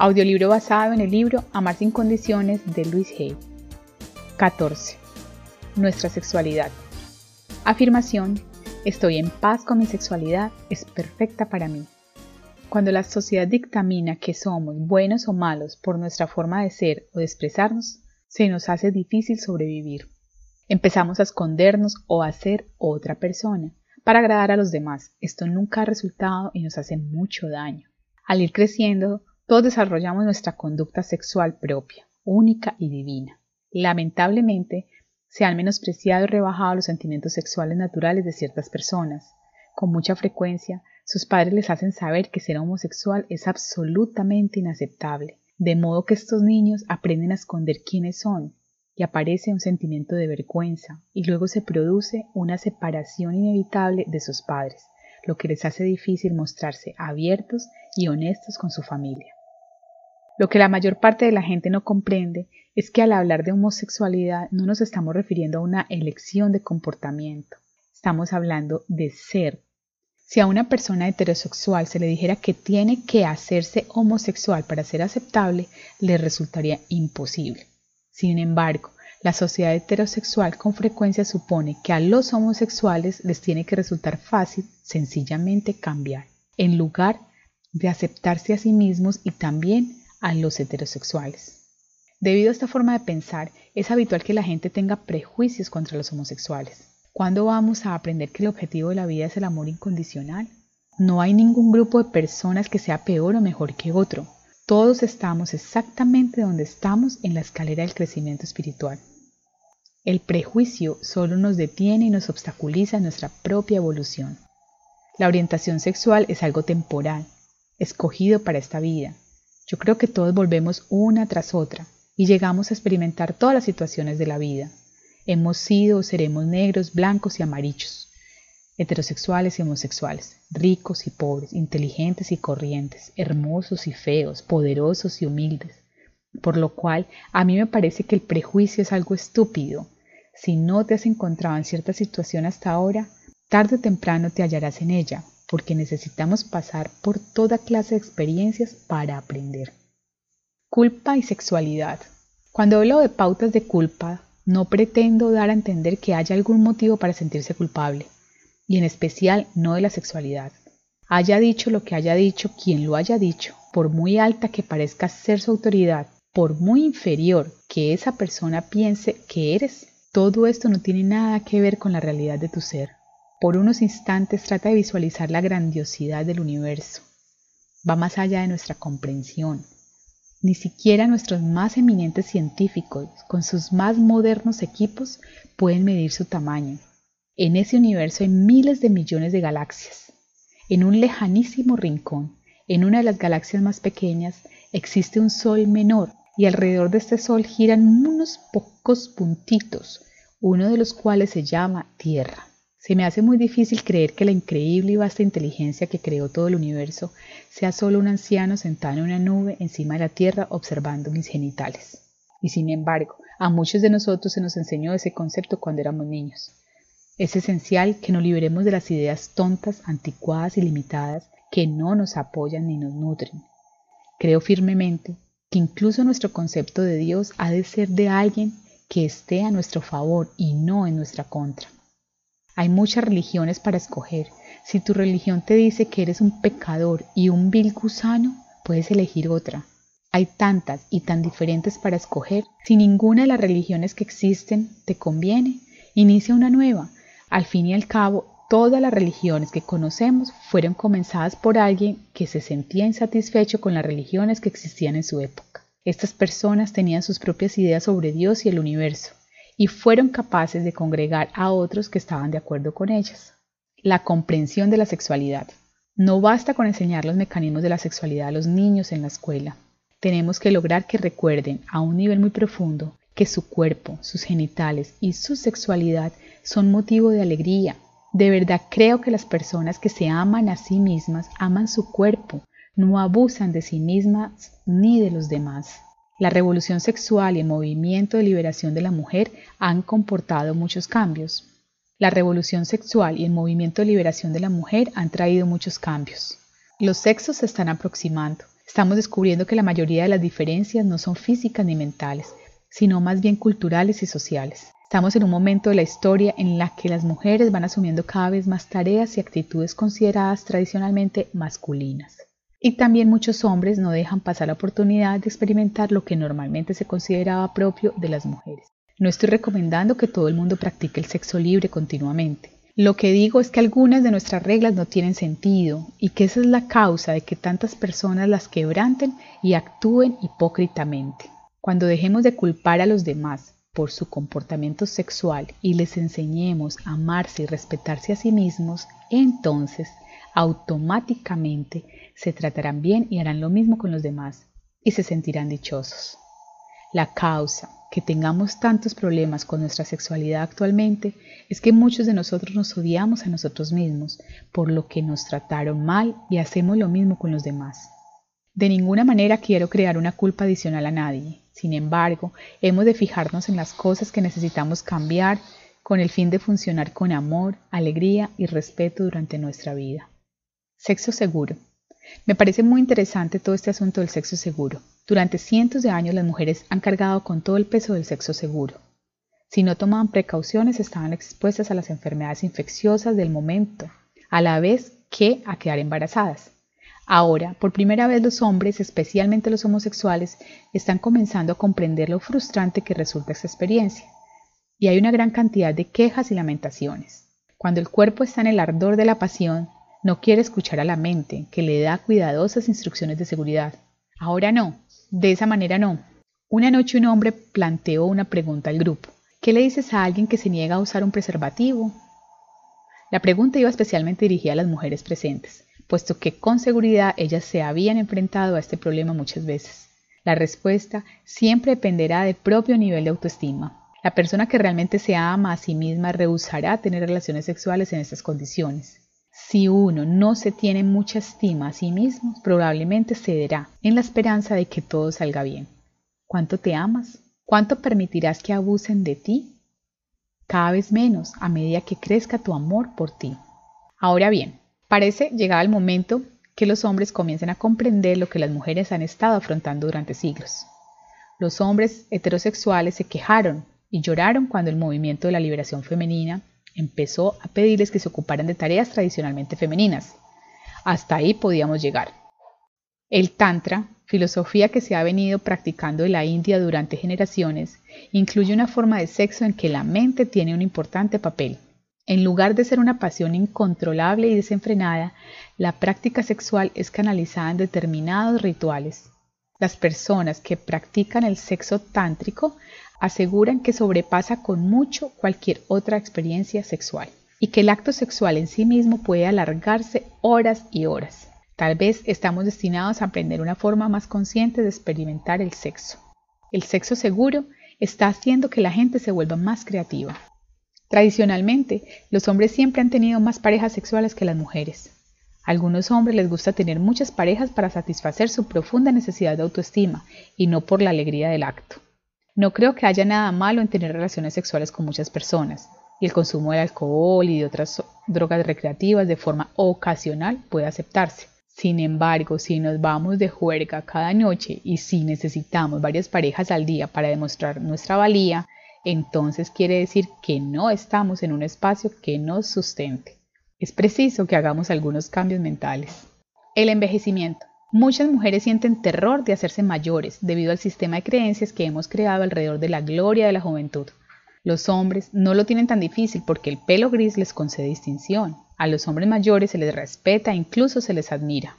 Audiolibro basado en el libro Amar sin condiciones de Luis Hay. 14. Nuestra sexualidad. Afirmación. Estoy en paz con mi sexualidad, es perfecta para mí. Cuando la sociedad dictamina que somos buenos o malos por nuestra forma de ser o de expresarnos, se nos hace difícil sobrevivir. Empezamos a escondernos o a ser otra persona para agradar a los demás. Esto nunca ha resultado y nos hace mucho daño. Al ir creciendo, todos desarrollamos nuestra conducta sexual propia, única y divina. Lamentablemente, se han menospreciado y rebajado los sentimientos sexuales naturales de ciertas personas. Con mucha frecuencia, sus padres les hacen saber que ser homosexual es absolutamente inaceptable, de modo que estos niños aprenden a esconder quiénes son, y aparece un sentimiento de vergüenza, y luego se produce una separación inevitable de sus padres, lo que les hace difícil mostrarse abiertos y honestos con su familia. Lo que la mayor parte de la gente no comprende es que al hablar de homosexualidad no nos estamos refiriendo a una elección de comportamiento, estamos hablando de ser. Si a una persona heterosexual se le dijera que tiene que hacerse homosexual para ser aceptable, le resultaría imposible. Sin embargo, la sociedad heterosexual con frecuencia supone que a los homosexuales les tiene que resultar fácil sencillamente cambiar, en lugar de aceptarse a sí mismos y también a los heterosexuales. Debido a esta forma de pensar, es habitual que la gente tenga prejuicios contra los homosexuales. ¿Cuándo vamos a aprender que el objetivo de la vida es el amor incondicional? No hay ningún grupo de personas que sea peor o mejor que otro. Todos estamos exactamente donde estamos en la escalera del crecimiento espiritual. El prejuicio solo nos detiene y nos obstaculiza nuestra propia evolución. La orientación sexual es algo temporal, escogido para esta vida, yo creo que todos volvemos una tras otra y llegamos a experimentar todas las situaciones de la vida. Hemos sido o seremos negros, blancos y amarillos, heterosexuales y homosexuales, ricos y pobres, inteligentes y corrientes, hermosos y feos, poderosos y humildes. Por lo cual, a mí me parece que el prejuicio es algo estúpido. Si no te has encontrado en cierta situación hasta ahora, tarde o temprano te hallarás en ella, porque necesitamos pasar por toda clase de experiencias para aprender. Culpa y sexualidad. Cuando hablo de pautas de culpa, no pretendo dar a entender que haya algún motivo para sentirse culpable, y en especial no de la sexualidad. Haya dicho lo que haya dicho quien lo haya dicho, por muy alta que parezca ser su autoridad, por muy inferior que esa persona piense que eres, todo esto no tiene nada que ver con la realidad de tu ser. Por unos instantes trata de visualizar la grandiosidad del universo. Va más allá de nuestra comprensión. Ni siquiera nuestros más eminentes científicos, con sus más modernos equipos, pueden medir su tamaño. En ese universo hay miles de millones de galaxias. En un lejanísimo rincón, en una de las galaxias más pequeñas, existe un sol menor y alrededor de este sol giran unos pocos puntitos, uno de los cuales se llama Tierra. Se me hace muy difícil creer que la increíble y vasta inteligencia que creó todo el universo sea solo un anciano sentado en una nube encima de la Tierra observando mis genitales. Y sin embargo, a muchos de nosotros se nos enseñó ese concepto cuando éramos niños. Es esencial que nos liberemos de las ideas tontas, anticuadas y limitadas que no nos apoyan ni nos nutren. Creo firmemente que incluso nuestro concepto de Dios ha de ser de alguien que esté a nuestro favor y no en nuestra contra. Hay muchas religiones para escoger. Si tu religión te dice que eres un pecador y un vil gusano, puedes elegir otra. Hay tantas y tan diferentes para escoger. Si ninguna de las religiones que existen te conviene, inicia una nueva. Al fin y al cabo, todas las religiones que conocemos fueron comenzadas por alguien que se sentía insatisfecho con las religiones que existían en su época. Estas personas tenían sus propias ideas sobre Dios y el universo y fueron capaces de congregar a otros que estaban de acuerdo con ellas. La comprensión de la sexualidad. No basta con enseñar los mecanismos de la sexualidad a los niños en la escuela. Tenemos que lograr que recuerden a un nivel muy profundo que su cuerpo, sus genitales y su sexualidad son motivo de alegría. De verdad creo que las personas que se aman a sí mismas aman su cuerpo, no abusan de sí mismas ni de los demás. La revolución sexual y el movimiento de liberación de la mujer han comportado muchos cambios. La revolución sexual y el movimiento de liberación de la mujer han traído muchos cambios. Los sexos se están aproximando. Estamos descubriendo que la mayoría de las diferencias no son físicas ni mentales, sino más bien culturales y sociales. Estamos en un momento de la historia en la que las mujeres van asumiendo cada vez más tareas y actitudes consideradas tradicionalmente masculinas. Y también muchos hombres no dejan pasar la oportunidad de experimentar lo que normalmente se consideraba propio de las mujeres. No estoy recomendando que todo el mundo practique el sexo libre continuamente. Lo que digo es que algunas de nuestras reglas no tienen sentido y que esa es la causa de que tantas personas las quebranten y actúen hipócritamente. Cuando dejemos de culpar a los demás por su comportamiento sexual y les enseñemos a amarse y respetarse a sí mismos, entonces automáticamente se tratarán bien y harán lo mismo con los demás y se sentirán dichosos. La causa que tengamos tantos problemas con nuestra sexualidad actualmente es que muchos de nosotros nos odiamos a nosotros mismos por lo que nos trataron mal y hacemos lo mismo con los demás. De ninguna manera quiero crear una culpa adicional a nadie. Sin embargo, hemos de fijarnos en las cosas que necesitamos cambiar con el fin de funcionar con amor, alegría y respeto durante nuestra vida. Sexo seguro. Me parece muy interesante todo este asunto del sexo seguro. Durante cientos de años las mujeres han cargado con todo el peso del sexo seguro. Si no tomaban precauciones estaban expuestas a las enfermedades infecciosas del momento, a la vez que a quedar embarazadas. Ahora, por primera vez los hombres, especialmente los homosexuales, están comenzando a comprender lo frustrante que resulta esta experiencia. Y hay una gran cantidad de quejas y lamentaciones. Cuando el cuerpo está en el ardor de la pasión, no quiere escuchar a la mente, que le da cuidadosas instrucciones de seguridad. Ahora no, de esa manera no. Una noche un hombre planteó una pregunta al grupo. ¿Qué le dices a alguien que se niega a usar un preservativo? La pregunta iba especialmente dirigida a las mujeres presentes puesto que con seguridad ellas se habían enfrentado a este problema muchas veces. La respuesta siempre dependerá del propio nivel de autoestima. La persona que realmente se ama a sí misma rehusará tener relaciones sexuales en estas condiciones. Si uno no se tiene mucha estima a sí mismo, probablemente cederá en la esperanza de que todo salga bien. ¿Cuánto te amas? ¿Cuánto permitirás que abusen de ti? Cada vez menos a medida que crezca tu amor por ti. Ahora bien, Parece llegar el momento que los hombres comiencen a comprender lo que las mujeres han estado afrontando durante siglos. Los hombres heterosexuales se quejaron y lloraron cuando el movimiento de la liberación femenina empezó a pedirles que se ocuparan de tareas tradicionalmente femeninas. Hasta ahí podíamos llegar. El Tantra, filosofía que se ha venido practicando en la India durante generaciones, incluye una forma de sexo en que la mente tiene un importante papel. En lugar de ser una pasión incontrolable y desenfrenada, la práctica sexual es canalizada en determinados rituales. Las personas que practican el sexo tántrico aseguran que sobrepasa con mucho cualquier otra experiencia sexual y que el acto sexual en sí mismo puede alargarse horas y horas. Tal vez estamos destinados a aprender una forma más consciente de experimentar el sexo. El sexo seguro está haciendo que la gente se vuelva más creativa. Tradicionalmente, los hombres siempre han tenido más parejas sexuales que las mujeres. A algunos hombres les gusta tener muchas parejas para satisfacer su profunda necesidad de autoestima y no por la alegría del acto. No creo que haya nada malo en tener relaciones sexuales con muchas personas, y el consumo de alcohol y de otras drogas recreativas de forma ocasional puede aceptarse. Sin embargo, si nos vamos de juerga cada noche y si necesitamos varias parejas al día para demostrar nuestra valía, entonces quiere decir que no estamos en un espacio que nos sustente. Es preciso que hagamos algunos cambios mentales. El envejecimiento. Muchas mujeres sienten terror de hacerse mayores debido al sistema de creencias que hemos creado alrededor de la gloria de la juventud. Los hombres no lo tienen tan difícil porque el pelo gris les concede distinción. A los hombres mayores se les respeta e incluso se les admira.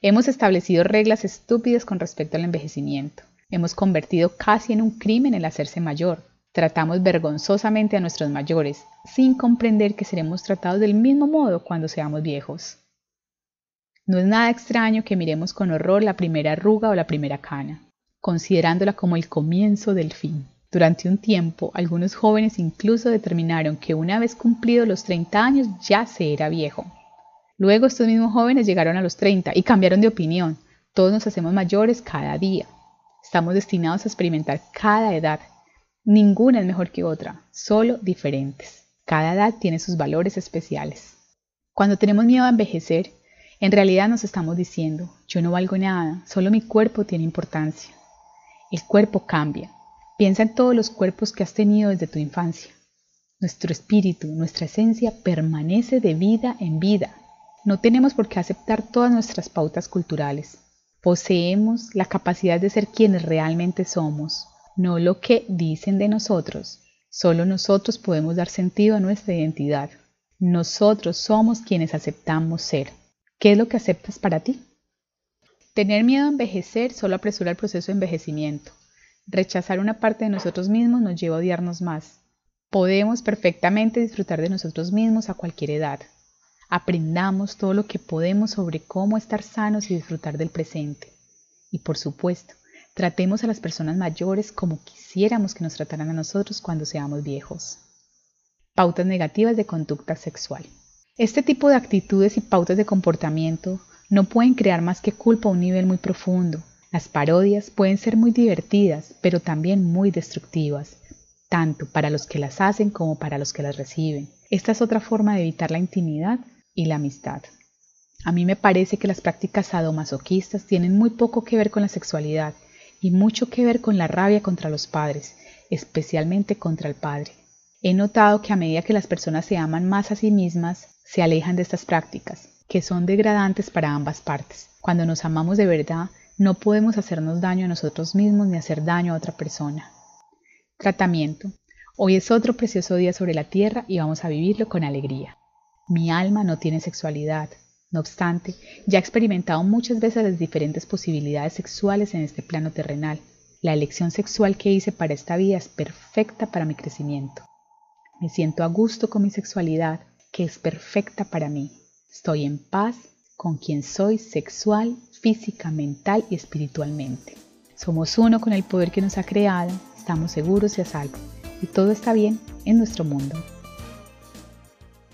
Hemos establecido reglas estúpidas con respecto al envejecimiento. Hemos convertido casi en un crimen el hacerse mayor. Tratamos vergonzosamente a nuestros mayores, sin comprender que seremos tratados del mismo modo cuando seamos viejos. No es nada extraño que miremos con horror la primera arruga o la primera cana, considerándola como el comienzo del fin. Durante un tiempo, algunos jóvenes incluso determinaron que una vez cumplidos los 30 años ya se era viejo. Luego estos mismos jóvenes llegaron a los 30 y cambiaron de opinión. Todos nos hacemos mayores cada día. Estamos destinados a experimentar cada edad Ninguna es mejor que otra, solo diferentes. Cada edad tiene sus valores especiales. Cuando tenemos miedo a envejecer, En realidad nos estamos diciendo, yo no valgo nada, solo mi cuerpo tiene importancia. El cuerpo cambia. Piensa en todos los cuerpos que has tenido desde tu infancia. Nuestro espíritu, nuestra esencia permanece de vida en vida. No tenemos por qué aceptar todas nuestras pautas culturales. Poseemos la capacidad de ser quienes realmente somos, no lo que dicen de nosotros. Solo nosotros podemos dar sentido a nuestra identidad. Nosotros somos quienes aceptamos ser. ¿Qué es lo que aceptas para ti? Tener miedo a envejecer solo apresura el proceso de envejecimiento. Rechazar una parte de nosotros mismos nos lleva a odiarnos más. Podemos perfectamente disfrutar de nosotros mismos a cualquier edad. Aprendamos todo lo que podemos sobre cómo estar sanos y disfrutar del presente. Y por supuesto, tratemos a las personas mayores como quisiéramos que nos trataran a nosotros cuando seamos viejos. Pautas negativas de conducta sexual. Este tipo de actitudes y pautas de comportamiento no pueden crear más que culpa a un nivel muy profundo. Las parodias pueden ser muy divertidas, pero también muy destructivas, tanto para los que las hacen como para los que las reciben. Esta es otra forma de evitar la intimidad y la amistad. A mí me parece que las prácticas sadomasoquistas tienen muy poco que ver con la sexualidad y mucho que ver con la rabia contra los padres, especialmente contra el padre. He notado que a medida que las personas se aman más a sí mismas, se alejan de estas prácticas, que son degradantes para ambas partes. Cuando nos amamos de verdad, no podemos hacernos daño a nosotros mismos ni hacer daño a otra persona. Tratamiento. Hoy es otro precioso día sobre la tierra y vamos a vivirlo con alegría. Mi alma no tiene sexualidad. No obstante, ya he experimentado muchas veces las diferentes posibilidades sexuales en este plano terrenal. La elección sexual que hice para esta vida es perfecta para mi crecimiento. Me siento a gusto con mi sexualidad, que es perfecta para mí. Estoy en paz con quien soy sexual, física, mental y espiritualmente. Somos uno con el poder que nos ha creado, estamos seguros y a salvo, y todo está bien en nuestro mundo.